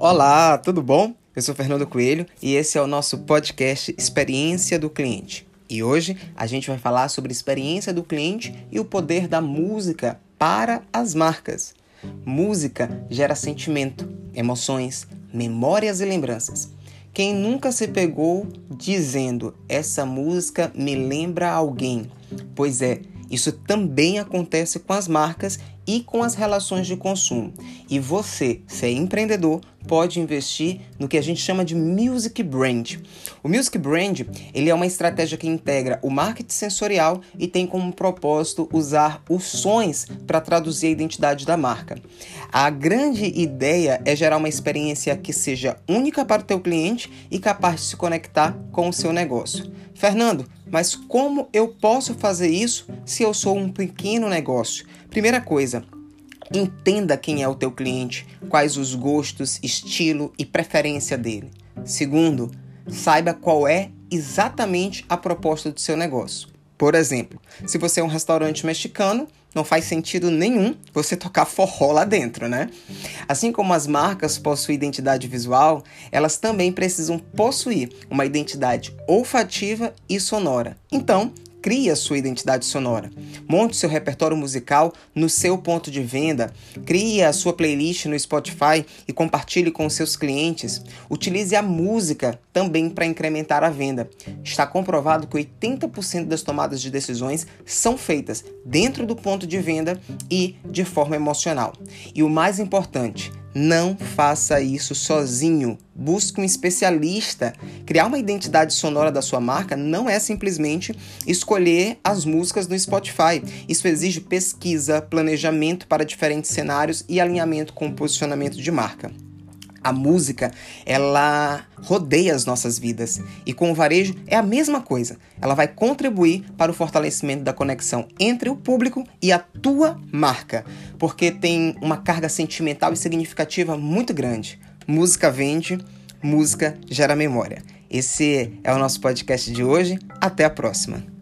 Olá, tudo bom? Eu sou Fernando Coelho e esse é o nosso podcast Experiência do Cliente. E hoje a gente vai falar sobre experiência do cliente e o poder da música para as marcas. Música gera sentimento, emoções, memórias e lembranças. Quem nunca se pegou dizendo essa música me lembra alguém? Pois é, isso também acontece com as marcas e com as relações de consumo. E você, se é empreendedor, pode investir no que a gente chama de music brand. O music brand, ele é uma estratégia que integra o marketing sensorial e tem como propósito usar os sons para traduzir a identidade da marca. A grande ideia é gerar uma experiência que seja única para o teu cliente e capaz de se conectar com o seu negócio. Fernando, mas como eu posso fazer isso se eu sou um pequeno negócio? Primeira coisa, entenda quem é o teu cliente, quais os gostos, estilo e preferência dele. Segundo, saiba qual é exatamente a proposta do seu negócio. Por exemplo, se você é um restaurante mexicano, não faz sentido nenhum você tocar forró lá dentro, né? Assim como as marcas possuem identidade visual, elas também precisam possuir uma identidade olfativa e sonora. Então, Crie a sua identidade sonora. Monte seu repertório musical no seu ponto de venda. Crie a sua playlist no Spotify e compartilhe com seus clientes. Utilize a música também para incrementar a venda. Está comprovado que 80% das tomadas de decisões são feitas dentro do ponto de venda e de forma emocional. E o mais importante, não faça isso sozinho. Busque um especialista. Criar uma identidade sonora da sua marca não é simplesmente escolher as músicas no Spotify. Isso exige pesquisa, planejamento para diferentes cenários e alinhamento com o posicionamento de marca. A música, ela rodeia as nossas vidas e com o varejo é a mesma coisa. Ela vai contribuir para o fortalecimento da conexão entre o público e a tua marca, porque tem uma carga sentimental e significativa muito grande. Música vende, música gera memória. Esse é o nosso podcast de hoje. Até a próxima.